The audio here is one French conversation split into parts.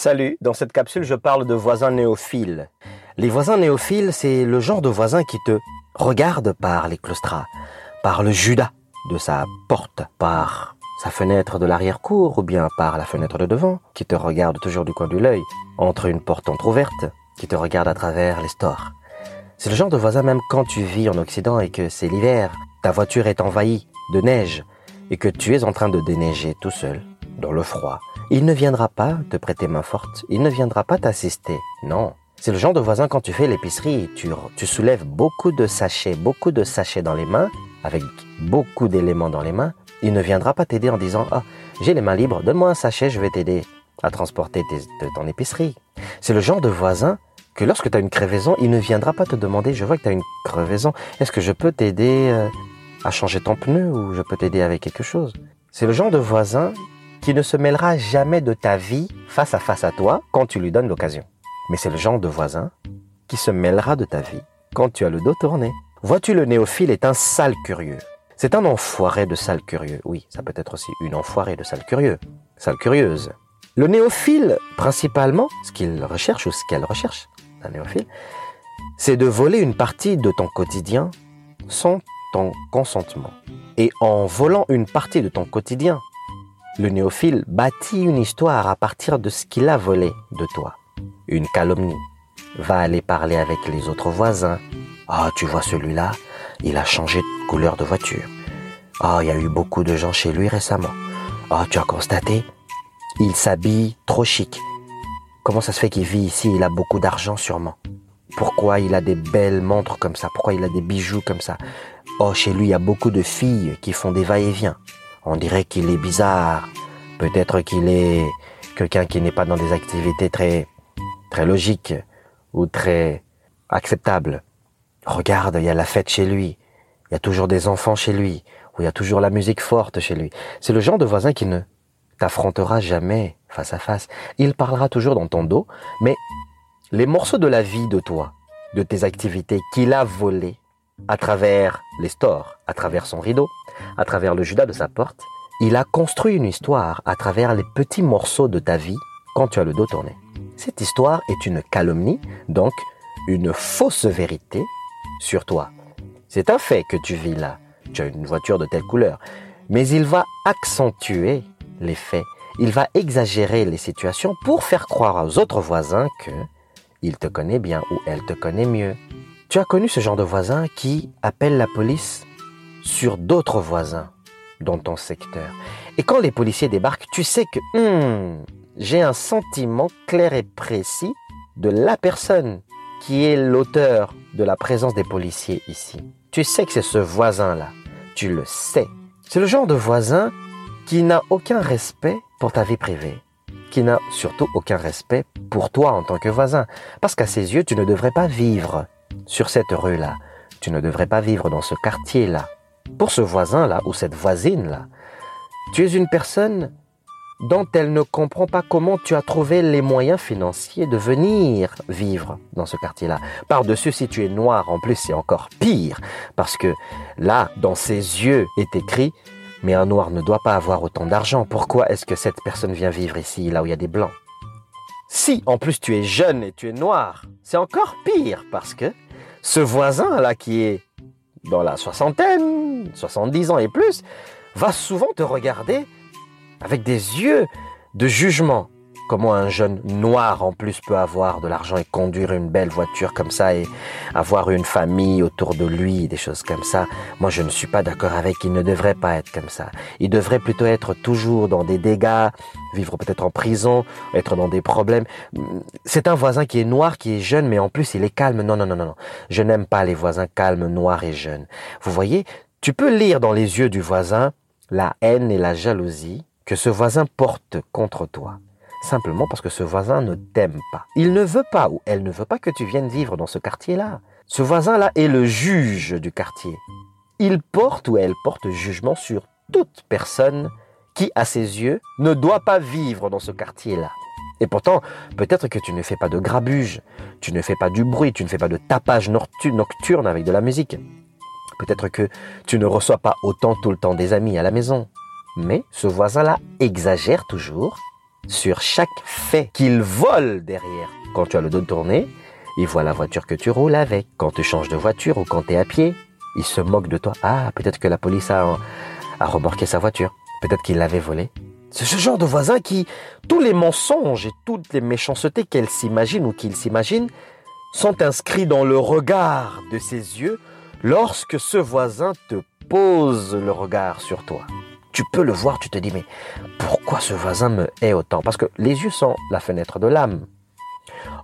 Salut, dans cette capsule, je parle de voisins néophiles. Les voisins néophiles, c'est le genre de voisins qui te regardent par les claustras, par le Judas de sa porte, par sa fenêtre de l'arrière-cour ou bien par la fenêtre de devant, qui te regarde toujours du coin de l'œil, entre une porte entr'ouverte, qui te regarde à travers les stores. C'est le genre de voisin même quand tu vis en Occident et que c'est l'hiver, ta voiture est envahie de neige et que tu es en train de déneiger tout seul, dans le froid, il ne viendra pas te prêter main forte, il ne viendra pas t'assister. Non. C'est le genre de voisin quand tu fais l'épicerie, tu, soulèves beaucoup de sachets, beaucoup de sachets dans les mains, avec beaucoup d'éléments dans les mains, il ne viendra pas t'aider en disant Ah, j'ai les mains libres, donne-moi un sachet, je vais t'aider à transporter ton épicerie. C'est le genre de voisin que lorsque tu as une crevaison, il ne viendra pas te demander Je vois que tu as une crevaison, est-ce que je peux t'aider euh, à changer ton pneu ou je peux t'aider avec quelque chose? C'est le genre de voisin qui ne se mêlera jamais de ta vie face à face à toi quand tu lui donnes l'occasion. Mais c'est le genre de voisin qui se mêlera de ta vie quand tu as le dos tourné. Vois-tu, le néophile est un sale curieux. C'est un enfoiré de sale curieux. Oui, ça peut être aussi une enfoirée de sale curieux. Sale curieuse. Le néophile, principalement, ce qu'il recherche ou ce qu'elle recherche, un néophile, c'est de voler une partie de ton quotidien sans ton consentement. Et en volant une partie de ton quotidien le néophile bâtit une histoire à partir de ce qu'il a volé de toi. Une calomnie. Va aller parler avec les autres voisins. Ah, tu vois celui-là, il a changé de couleur de voiture. Ah, il y a eu beaucoup de gens chez lui récemment. Ah, tu as constaté Il s'habille trop chic. Comment ça se fait qu'il vit ici? Il a beaucoup d'argent sûrement. Pourquoi il a des belles montres comme ça? Pourquoi il a des bijoux comme ça? Oh, chez lui, il y a beaucoup de filles qui font des va-et-vient. On dirait qu'il est bizarre. Peut-être qu'il est quelqu'un qui n'est pas dans des activités très, très logiques ou très acceptables. Regarde, il y a la fête chez lui. Il y a toujours des enfants chez lui. Ou il y a toujours la musique forte chez lui. C'est le genre de voisin qui ne t'affrontera jamais face à face. Il parlera toujours dans ton dos, mais les morceaux de la vie de toi, de tes activités qu'il a volées à travers les stores, à travers son rideau, à travers le Judas de sa porte, il a construit une histoire à travers les petits morceaux de ta vie quand tu as le dos tourné. Cette histoire est une calomnie, donc une fausse vérité sur toi. C'est un fait que tu vis là. Tu as une voiture de telle couleur. Mais il va accentuer les faits. Il va exagérer les situations pour faire croire aux autres voisins que il te connaît bien ou elle te connaît mieux. Tu as connu ce genre de voisin qui appelle la police sur d'autres voisins dans ton secteur. Et quand les policiers débarquent, tu sais que hmm, j'ai un sentiment clair et précis de la personne qui est l'auteur de la présence des policiers ici. Tu sais que c'est ce voisin-là. Tu le sais. C'est le genre de voisin qui n'a aucun respect pour ta vie privée, qui n'a surtout aucun respect pour toi en tant que voisin, parce qu'à ses yeux, tu ne devrais pas vivre sur cette rue-là, tu ne devrais pas vivre dans ce quartier-là, pour ce voisin-là ou cette voisine-là, tu es une personne dont elle ne comprend pas comment tu as trouvé les moyens financiers de venir vivre dans ce quartier-là. Par-dessus, si tu es noir, en plus, c'est encore pire, parce que là, dans ses yeux est écrit, mais un noir ne doit pas avoir autant d'argent. Pourquoi est-ce que cette personne vient vivre ici, là où il y a des blancs? Si, en plus, tu es jeune et tu es noir, c'est encore pire, parce que ce voisin-là qui est dans la soixantaine, 70 ans et plus, va souvent te regarder avec des yeux de jugement. Comment un jeune noir en plus peut avoir de l'argent et conduire une belle voiture comme ça et avoir une famille autour de lui, des choses comme ça. Moi, je ne suis pas d'accord avec. Il ne devrait pas être comme ça. Il devrait plutôt être toujours dans des dégâts, vivre peut-être en prison, être dans des problèmes. C'est un voisin qui est noir, qui est jeune, mais en plus il est calme. Non, non, non, non, non. Je n'aime pas les voisins calmes, noirs et jeunes. Vous voyez, tu peux lire dans les yeux du voisin la haine et la jalousie que ce voisin porte contre toi simplement parce que ce voisin ne t'aime pas. Il ne veut pas ou elle ne veut pas que tu viennes vivre dans ce quartier-là. Ce voisin-là est le juge du quartier. Il porte ou elle porte jugement sur toute personne qui, à ses yeux, ne doit pas vivre dans ce quartier-là. Et pourtant, peut-être que tu ne fais pas de grabuge, tu ne fais pas du bruit, tu ne fais pas de tapage nocturne avec de la musique. Peut-être que tu ne reçois pas autant tout le temps des amis à la maison. Mais ce voisin-là exagère toujours sur chaque fait qu'il vole derrière. Quand tu as le dos tourné, il voit la voiture que tu roules avec. Quand tu changes de voiture ou quand tu es à pied, il se moque de toi. Ah, peut-être que la police a, remorqué sa voiture. Peut-être qu'il l'avait volée. C'est ce genre de voisin qui, tous les mensonges et toutes les méchancetés qu'elle s'imagine ou qu'il s'imagine, sont inscrits dans le regard de ses yeux lorsque ce voisin te pose le regard sur toi. Tu peux le voir, tu te dis, mais pourquoi ce voisin me hait autant? Parce que les yeux sont la fenêtre de l'âme.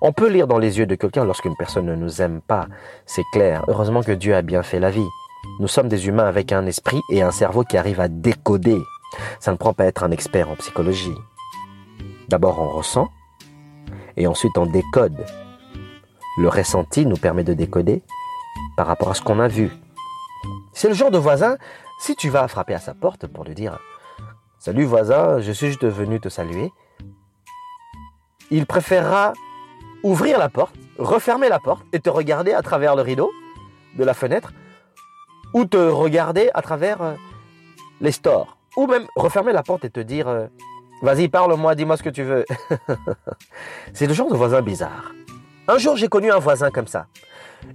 On peut lire dans les yeux de quelqu'un lorsqu'une personne ne nous aime pas, c'est clair. Heureusement que Dieu a bien fait la vie. Nous sommes des humains avec un esprit et un cerveau qui arrivent à décoder. Ça ne prend pas être un expert en psychologie. D'abord on ressent et ensuite on décode. Le ressenti nous permet de décoder par rapport à ce qu'on a vu. C'est le genre de voisin, si tu vas frapper à sa porte pour lui dire Salut voisin, je suis juste venu te saluer, il préférera ouvrir la porte, refermer la porte et te regarder à travers le rideau de la fenêtre ou te regarder à travers euh, les stores ou même refermer la porte et te dire euh, Vas-y, parle-moi, dis-moi ce que tu veux. C'est le genre de voisin bizarre. Un jour, j'ai connu un voisin comme ça.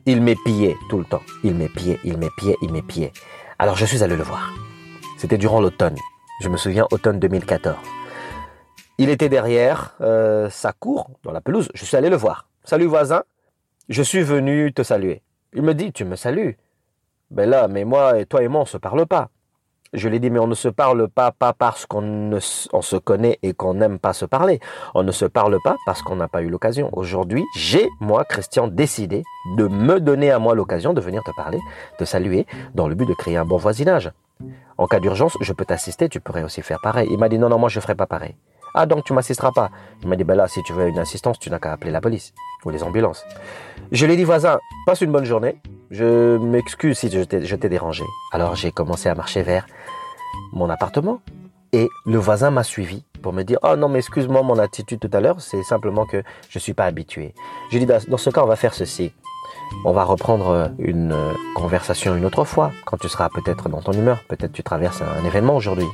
Il m'épiait tout le temps. Il m'épiait, il m'épiait, il m'épiait. Alors je suis allé le voir. C'était durant l'automne. Je me souviens, automne 2014. Il était derrière euh, sa cour, dans la pelouse. Je suis allé le voir. Salut voisin, je suis venu te saluer. Il me dit, tu me salues? Ben là, mais moi et toi et moi, on se parle pas. Je l'ai dit, mais on ne se parle pas, parce qu'on se connaît et qu'on n'aime pas se parler. On ne se parle pas parce qu'on n'a pas eu l'occasion. Aujourd'hui, j'ai, moi, Christian, décidé de me donner à moi l'occasion de venir te parler, te saluer, dans le but de créer un bon voisinage. En cas d'urgence, je peux t'assister, tu pourrais aussi faire pareil. Il m'a dit, non, non, moi, je ferai pas pareil. Ah, donc tu m'assisteras pas. Il m'a dit, ben là, si tu veux une assistance, tu n'as qu'à appeler la police ou les ambulances. Je lui ai dit, voisin, passe une bonne journée. Je m'excuse si je t'ai dérangé. Alors j'ai commencé à marcher vers mon appartement et le voisin m'a suivi pour me dire Oh non, mais excuse-moi, mon attitude tout à l'heure, c'est simplement que je ne suis pas habitué. J'ai dit Dans ce cas, on va faire ceci. On va reprendre une conversation une autre fois, quand tu seras peut-être dans ton humeur. Peut-être tu traverses un événement aujourd'hui.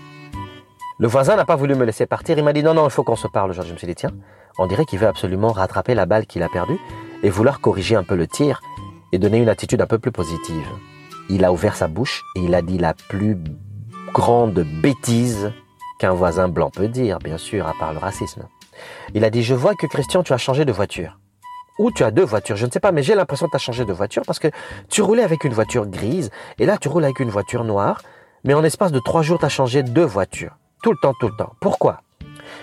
Le voisin n'a pas voulu me laisser partir. Il m'a dit non, non, il faut qu'on se parle. Aujourd'hui, je me suis dit, tiens, on dirait qu'il veut absolument rattraper la balle qu'il a perdue et vouloir corriger un peu le tir et donner une attitude un peu plus positive. Il a ouvert sa bouche et il a dit la plus grande bêtise qu'un voisin blanc peut dire, bien sûr, à part le racisme. Il a dit, je vois que Christian, tu as changé de voiture. Ou tu as deux voitures, je ne sais pas, mais j'ai l'impression que tu as changé de voiture parce que tu roulais avec une voiture grise et là tu roules avec une voiture noire, mais en espace de trois jours, tu as changé deux voitures. Tout le temps, tout le temps. Pourquoi?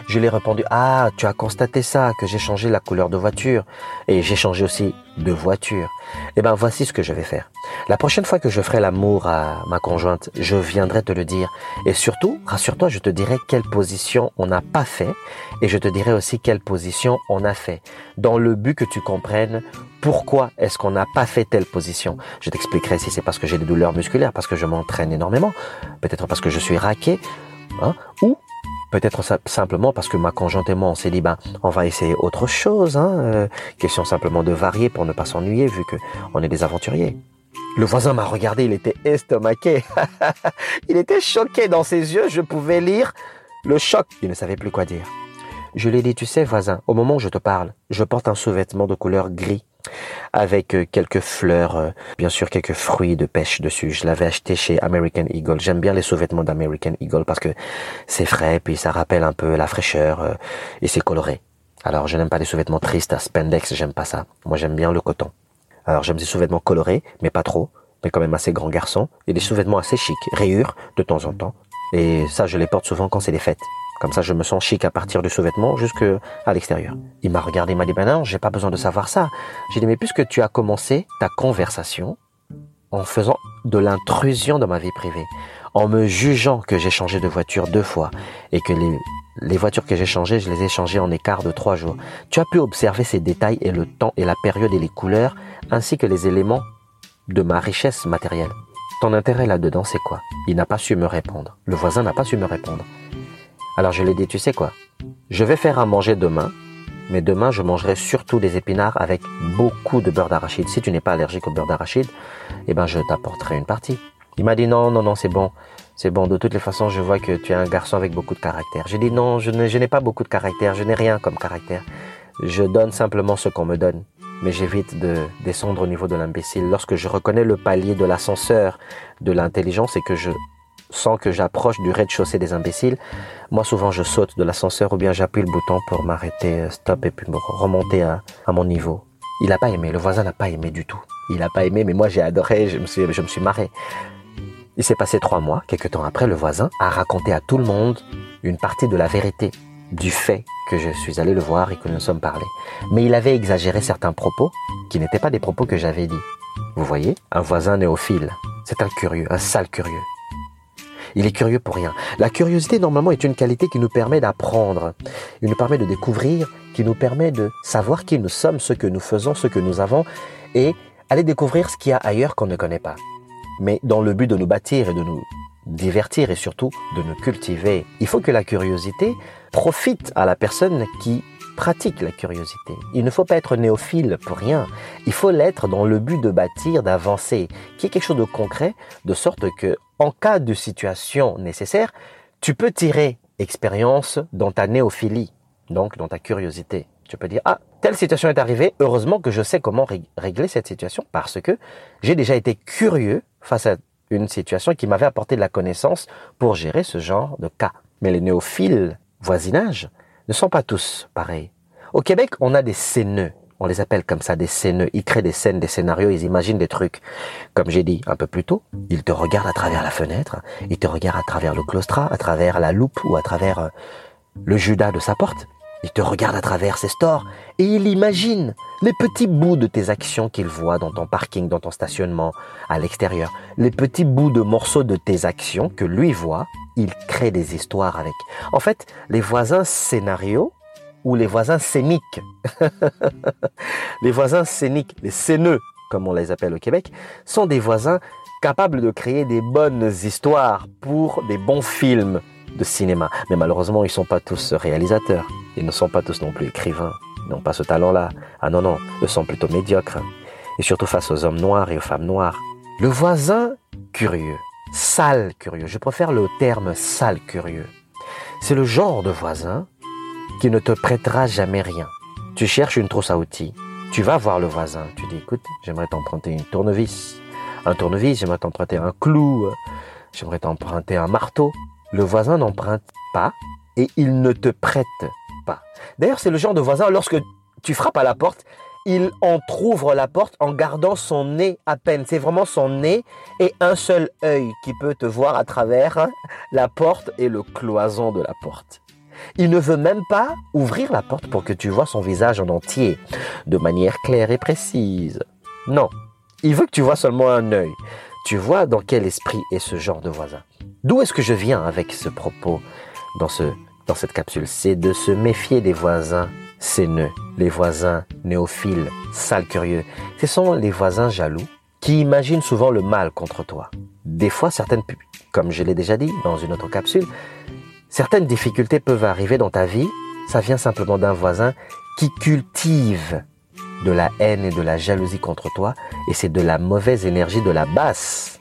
Je lui ai répondu, ah, tu as constaté ça, que j'ai changé la couleur de voiture. Et j'ai changé aussi de voiture. Eh ben, voici ce que je vais faire. La prochaine fois que je ferai l'amour à ma conjointe, je viendrai te le dire. Et surtout, rassure-toi, je te dirai quelle position on n'a pas fait. Et je te dirai aussi quelle position on a fait. Dans le but que tu comprennes pourquoi est-ce qu'on n'a pas fait telle position? Je t'expliquerai si c'est parce que j'ai des douleurs musculaires, parce que je m'entraîne énormément, peut-être parce que je suis raqué, hein, ou Peut-être simplement parce que ma conjointe et moi, on s'est dit, ben, on va essayer autre chose. Hein, euh, question simplement de varier pour ne pas s'ennuyer vu que on est des aventuriers. Le voisin m'a regardé, il était estomaqué. il était choqué dans ses yeux, je pouvais lire le choc. Il ne savait plus quoi dire. Je lui ai dit, tu sais, voisin, au moment où je te parle, je porte un sous-vêtement de couleur gris avec euh, quelques fleurs, euh, bien sûr quelques fruits de pêche dessus. Je l'avais acheté chez American Eagle. J'aime bien les sous-vêtements d'American Eagle parce que c'est frais, puis ça rappelle un peu la fraîcheur euh, et c'est coloré. Alors je n'aime pas les sous-vêtements tristes à spandex, j'aime pas ça. Moi j'aime bien le coton. Alors j'aime des sous-vêtements colorés, mais pas trop, mais quand même assez grand garçon, et des sous-vêtements assez chics, rayures de temps en temps. Et ça je les porte souvent quand c'est les fêtes. Comme ça, je me sens chic à partir du sous-vêtement jusqu'à l'extérieur. Il m'a regardé, il m'a dit, ben non, j'ai pas besoin de savoir ça. J'ai dit, mais puisque tu as commencé ta conversation en faisant de l'intrusion dans ma vie privée, en me jugeant que j'ai changé de voiture deux fois et que les, les voitures que j'ai changées, je les ai changées en écart de trois jours. Tu as pu observer ces détails et le temps et la période et les couleurs, ainsi que les éléments de ma richesse matérielle. Ton intérêt là-dedans, c'est quoi? Il n'a pas su me répondre. Le voisin n'a pas su me répondre. Alors je lui ai dit, tu sais quoi Je vais faire à manger demain, mais demain je mangerai surtout des épinards avec beaucoup de beurre d'arachide. Si tu n'es pas allergique au beurre d'arachide, eh ben je t'apporterai une partie. Il m'a dit non, non, non, c'est bon. C'est bon, de toutes les façons, je vois que tu es un garçon avec beaucoup de caractère. J'ai dit non, je n'ai pas beaucoup de caractère, je n'ai rien comme caractère. Je donne simplement ce qu'on me donne. Mais j'évite de descendre au niveau de l'imbécile. Lorsque je reconnais le palier de l'ascenseur de l'intelligence et que je sens que j'approche du rez-de-chaussée des imbéciles, moi souvent je saute de l'ascenseur ou bien j'appuie le bouton pour m'arrêter, euh, stop, et puis me remonter à, mon niveau. Il n'a pas aimé, le voisin n'a pas aimé du tout. Il n'a pas aimé, mais moi j'ai adoré, je me suis, je me suis marré. Il s'est passé trois mois, quelques temps après, le voisin a raconté à tout le monde une partie de la vérité du fait que je suis allé le voir et que nous nous sommes parlé. Mais il avait exagéré certains propos qui n'étaient pas des propos que j'avais dit. Vous voyez, un voisin néophile, c'est un curieux, un sale curieux. Il est curieux pour rien. La curiosité, normalement, est une qualité qui nous permet d'apprendre. Il nous permet de découvrir, qui nous permet de savoir qui nous sommes, ce que nous faisons, ce que nous avons, et aller découvrir ce qu'il y a ailleurs qu'on ne connaît pas. Mais dans le but de nous bâtir et de nous divertir et surtout de nous cultiver. Il faut que la curiosité profite à la personne qui pratique la curiosité. Il ne faut pas être néophile pour rien. Il faut l'être dans le but de bâtir, d'avancer, qui est quelque chose de concret, de sorte que, en cas de situation nécessaire, tu peux tirer expérience dans ta néophilie, donc dans ta curiosité. Tu peux dire, ah, telle situation est arrivée, heureusement que je sais comment régler cette situation parce que j'ai déjà été curieux face à une situation qui m'avait apporté de la connaissance pour gérer ce genre de cas. Mais les néophiles voisinage ne sont pas tous pareils. Au Québec, on a des scéneux. On les appelle comme ça des scéneux. Ils créent des scènes, des scénarios, ils imaginent des trucs. Comme j'ai dit un peu plus tôt, ils te regardent à travers la fenêtre, ils te regardent à travers le claustrat, à travers la loupe ou à travers euh, le judas de sa porte. Il te regarde à travers ses stores et il imagine les petits bouts de tes actions qu'il voit dans ton parking, dans ton stationnement, à l'extérieur. Les petits bouts de morceaux de tes actions que lui voit, il crée des histoires avec. En fait, les voisins scénarios ou les voisins scéniques, les voisins scéniques, les scéneux, comme on les appelle au Québec, sont des voisins capables de créer des bonnes histoires pour des bons films de cinéma. Mais malheureusement, ils ne sont pas tous réalisateurs. Ils ne sont pas tous non plus écrivains. Ils n'ont pas ce talent-là. Ah non, non, ils sont plutôt médiocres. Et surtout face aux hommes noirs et aux femmes noires. Le voisin curieux, sale curieux, je préfère le terme sale curieux. C'est le genre de voisin qui ne te prêtera jamais rien. Tu cherches une trousse à outils. Tu vas voir le voisin. Tu dis, écoute, j'aimerais t'emprunter une tournevis. Un tournevis, j'aimerais t'emprunter un clou. J'aimerais t'emprunter un marteau. Le voisin n'emprunte pas et il ne te prête pas. D'ailleurs, c'est le genre de voisin, lorsque tu frappes à la porte, il entr'ouvre la porte en gardant son nez à peine. C'est vraiment son nez et un seul œil qui peut te voir à travers la porte et le cloison de la porte. Il ne veut même pas ouvrir la porte pour que tu vois son visage en entier, de manière claire et précise. Non, il veut que tu vois seulement un œil. Tu vois dans quel esprit est ce genre de voisin. D'où est-ce que je viens avec ce propos dans, ce, dans cette capsule? C'est de se méfier des voisins séneux, les voisins néophiles, sales curieux. Ce sont les voisins jaloux qui imaginent souvent le mal contre toi. Des fois, certaines, comme je l'ai déjà dit dans une autre capsule, certaines difficultés peuvent arriver dans ta vie. Ça vient simplement d'un voisin qui cultive de la haine et de la jalousie contre toi, et c'est de la mauvaise énergie de la basse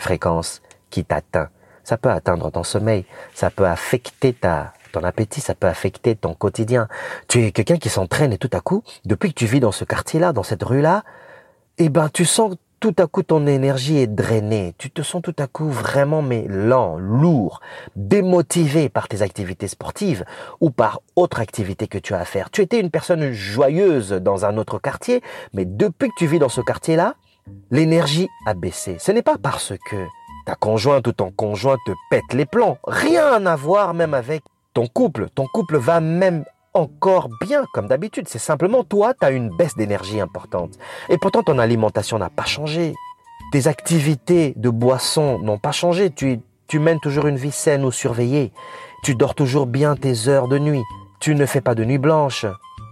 fréquence qui t'atteint. Ça peut atteindre ton sommeil, ça peut affecter ta, ton appétit, ça peut affecter ton quotidien. Tu es quelqu'un qui s'entraîne et tout à coup, depuis que tu vis dans ce quartier-là, dans cette rue-là, eh ben, tu sens tout à coup ton énergie est drainée. Tu te sens tout à coup vraiment mais lent, lourd, démotivé par tes activités sportives ou par autre activité que tu as à faire. Tu étais une personne joyeuse dans un autre quartier, mais depuis que tu vis dans ce quartier-là, l'énergie a baissé. Ce n'est pas parce que ta conjointe ou ton conjoint te pète les plans. Rien à voir même avec ton couple. Ton couple va même encore bien comme d'habitude. C'est simplement toi, tu as une baisse d'énergie importante. Et pourtant, ton alimentation n'a pas changé. Tes activités de boisson n'ont pas changé. Tu, tu mènes toujours une vie saine ou surveillée. Tu dors toujours bien tes heures de nuit. Tu ne fais pas de nuit blanche.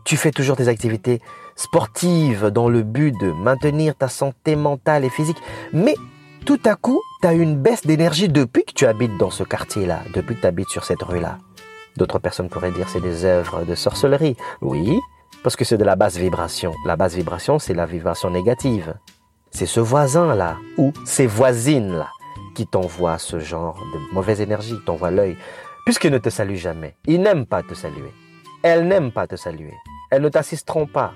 Tu fais toujours tes activités sportives dans le but de maintenir ta santé mentale et physique. Mais tout à coup, tu as une baisse d'énergie depuis que tu habites dans ce quartier-là, depuis que tu habites sur cette rue-là. D'autres personnes pourraient dire c'est des œuvres de sorcellerie. Oui, parce que c'est de la basse vibration. La basse vibration, c'est la vibration négative. C'est ce voisin-là ou ces voisines-là qui t'envoie ce genre de mauvaise énergie, t'envoie l'œil, puisqu'ils ne te saluent jamais. Ils n'aiment pas te saluer. Elles n'aiment pas te saluer. Elles ne t'assisteront pas.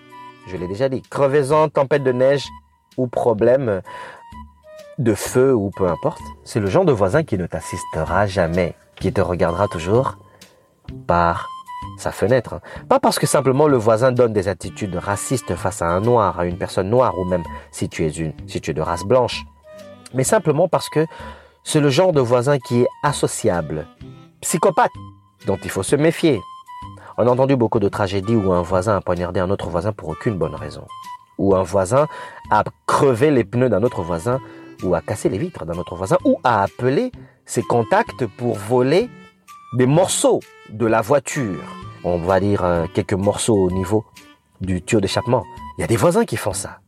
Je l'ai déjà dit. Crevaison, tempête de neige ou problème de feu ou peu importe. C'est le genre de voisin qui ne t'assistera jamais, qui te regardera toujours par sa fenêtre. Pas parce que simplement le voisin donne des attitudes racistes face à un noir, à une personne noire, ou même si tu es, une, si tu es de race blanche, mais simplement parce que c'est le genre de voisin qui est associable, psychopathe, dont il faut se méfier. On a entendu beaucoup de tragédies où un voisin a poignardé un autre voisin pour aucune bonne raison. Ou un voisin a crevé les pneus d'un autre voisin, ou a cassé les vitres d'un autre voisin, ou a appelé ses contacts pour voler des morceaux de la voiture. On va dire euh, quelques morceaux au niveau du tuyau d'échappement. Il y a des voisins qui font ça.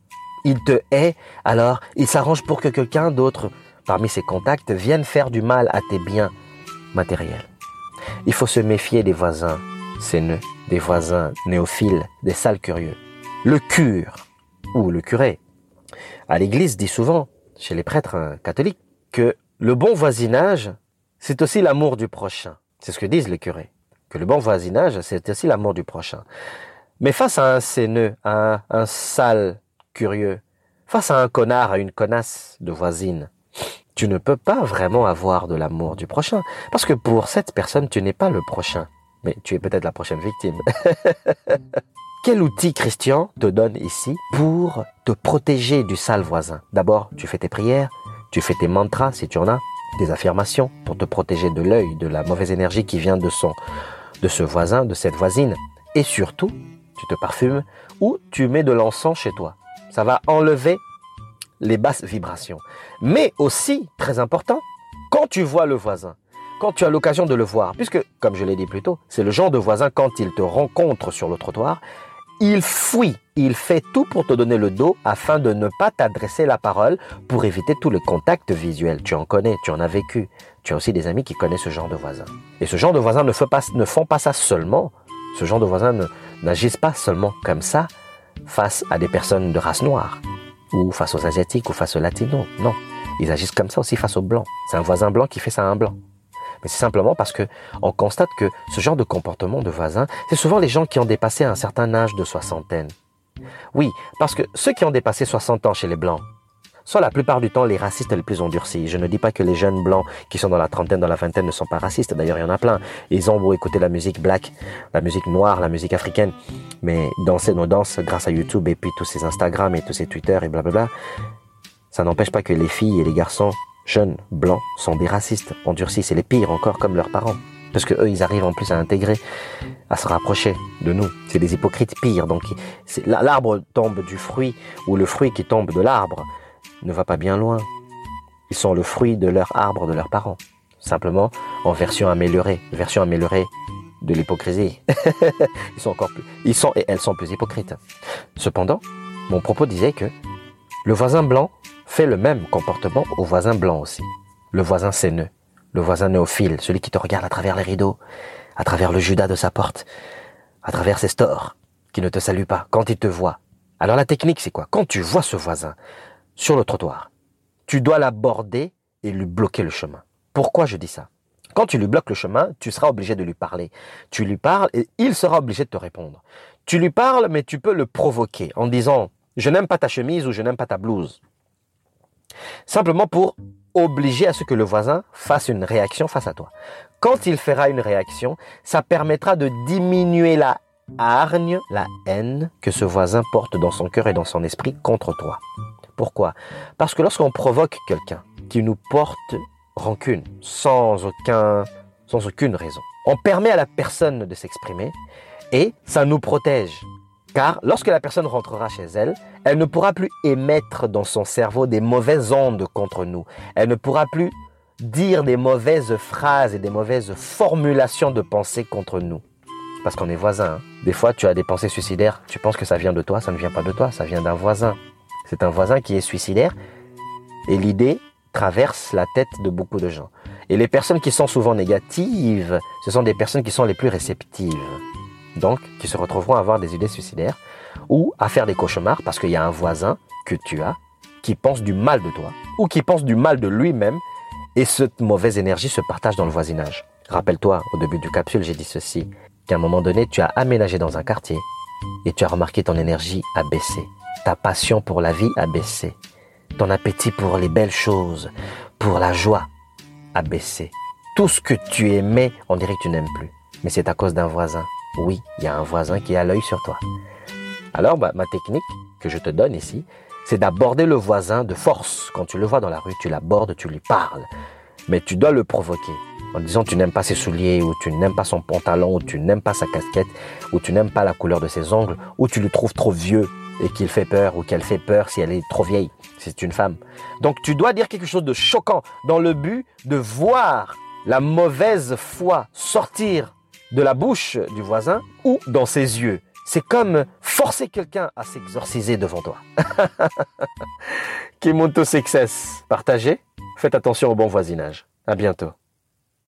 Ils te hait, alors ils s'arrangent pour que quelqu'un d'autre parmi ses contacts vienne faire du mal à tes biens matériels. Il faut se méfier des voisins séneux, des voisins néophiles, des sales curieux. Le cure ou le curé à l'église dit souvent, chez les prêtres hein, catholiques, que le bon voisinage, c'est aussi l'amour du prochain. C'est ce que disent les curés. Que le bon voisinage, c'est aussi l'amour du prochain. Mais face à un séneux, à un, sale curieux, face à un connard, à une connasse de voisine, tu ne peux pas vraiment avoir de l'amour du prochain. Parce que pour cette personne, tu n'es pas le prochain. Mais tu es peut-être la prochaine victime. Quel outil Christian te donne ici pour te protéger du sale voisin? D'abord, tu fais tes prières, tu fais tes mantras si tu en as, des affirmations pour te protéger de l'œil, de la mauvaise énergie qui vient de son, de ce voisin, de cette voisine. Et surtout, tu te parfumes ou tu mets de l'encens chez toi. Ça va enlever les basses vibrations. Mais aussi, très important, quand tu vois le voisin, quand tu as l'occasion de le voir, puisque, comme je l'ai dit plus tôt, c'est le genre de voisin quand il te rencontre sur le trottoir, il fuit, il fait tout pour te donner le dos afin de ne pas t'adresser la parole pour éviter tout le contact visuel. Tu en connais, tu en as vécu. Tu as aussi des amis qui connaissent ce genre de voisins. Et ce genre de voisins ne, ne font pas ça seulement. Ce genre de voisins n'agissent pas seulement comme ça face à des personnes de race noire ou face aux asiatiques ou face aux latinos. Non, ils agissent comme ça aussi face aux blancs. C'est un voisin blanc qui fait ça à un blanc. Mais c'est simplement parce que on constate que ce genre de comportement de voisin, c'est souvent les gens qui ont dépassé un certain âge de soixantaine. Oui, parce que ceux qui ont dépassé 60 ans chez les blancs sont la plupart du temps les racistes les plus endurcis. Je ne dis pas que les jeunes blancs qui sont dans la trentaine, dans la vingtaine ne sont pas racistes. D'ailleurs, il y en a plein. Ils ont beau écouter la musique black, la musique noire, la musique africaine, mais danser nos danses grâce à YouTube et puis tous ces Instagram et tous ces Twitter et blablabla, ça n'empêche pas que les filles et les garçons jeunes, blancs, sont des racistes, endurcis, c'est les pires encore comme leurs parents. Parce que eux, ils arrivent en plus à intégrer, à se rapprocher de nous. C'est des hypocrites pires. Donc, l'arbre tombe du fruit, ou le fruit qui tombe de l'arbre ne va pas bien loin. Ils sont le fruit de leur arbre de leurs parents. Simplement en version améliorée, version améliorée de l'hypocrisie. ils sont encore plus, ils sont et elles sont plus hypocrites. Cependant, mon propos disait que le voisin blanc fait le même comportement au voisin blanc aussi. Le voisin séneux, le voisin néophile, celui qui te regarde à travers les rideaux, à travers le judas de sa porte, à travers ses stores, qui ne te salue pas quand il te voit. Alors la technique, c'est quoi? Quand tu vois ce voisin sur le trottoir, tu dois l'aborder et lui bloquer le chemin. Pourquoi je dis ça? Quand tu lui bloques le chemin, tu seras obligé de lui parler. Tu lui parles et il sera obligé de te répondre. Tu lui parles, mais tu peux le provoquer en disant je n'aime pas ta chemise ou je n'aime pas ta blouse. Simplement pour obliger à ce que le voisin fasse une réaction face à toi. Quand il fera une réaction, ça permettra de diminuer la hargne, la haine que ce voisin porte dans son cœur et dans son esprit contre toi. Pourquoi? Parce que lorsqu'on provoque quelqu'un qui nous porte rancune sans sans aucune raison, on permet à la personne de s'exprimer et ça nous protège car lorsque la personne rentrera chez elle, elle ne pourra plus émettre dans son cerveau des mauvaises ondes contre nous. Elle ne pourra plus dire des mauvaises phrases et des mauvaises formulations de pensée contre nous. Parce qu'on est voisins. Hein. Des fois, tu as des pensées suicidaires. Tu penses que ça vient de toi, ça ne vient pas de toi, ça vient d'un voisin. C'est un voisin qui est suicidaire. Et l'idée traverse la tête de beaucoup de gens. Et les personnes qui sont souvent négatives, ce sont des personnes qui sont les plus réceptives donc qui se retrouveront à avoir des idées suicidaires ou à faire des cauchemars parce qu'il y a un voisin que tu as qui pense du mal de toi ou qui pense du mal de lui-même Et cette mauvaise énergie se partage dans le voisinage. Rappelle-toi, au début du capsule, j'ai dit ceci, qu'à un moment donné, tu as aménagé dans un quartier et tu as remarqué ton énergie a baissé. Ta passion pour la vie a baissé. Ton appétit pour les belles choses, pour la joie a baissé. Tout ce que tu aimais, on dirait que tu n'aimes plus. Mais c'est à cause d'un voisin. Oui, il y a un voisin qui a l'œil sur toi. Alors, bah, ma technique que je te donne ici, c'est d'aborder le voisin de force. Quand tu le vois dans la rue, tu l'abordes, tu lui parles. Mais tu dois le provoquer en disant tu n'aimes pas ses souliers, ou tu n'aimes pas son pantalon, ou tu n'aimes pas sa casquette, ou tu n'aimes pas la couleur de ses ongles, ou tu le trouves trop vieux et qu'il fait peur, ou qu'elle fait peur si elle est trop vieille, si c'est une femme. Donc tu dois dire quelque chose de choquant dans le but de voir la mauvaise foi sortir de la bouche du voisin ou dans ses yeux. C'est comme forcer quelqu'un à s'exorciser devant toi. Kimonto Success. Partagez. Faites attention au bon voisinage. À bientôt.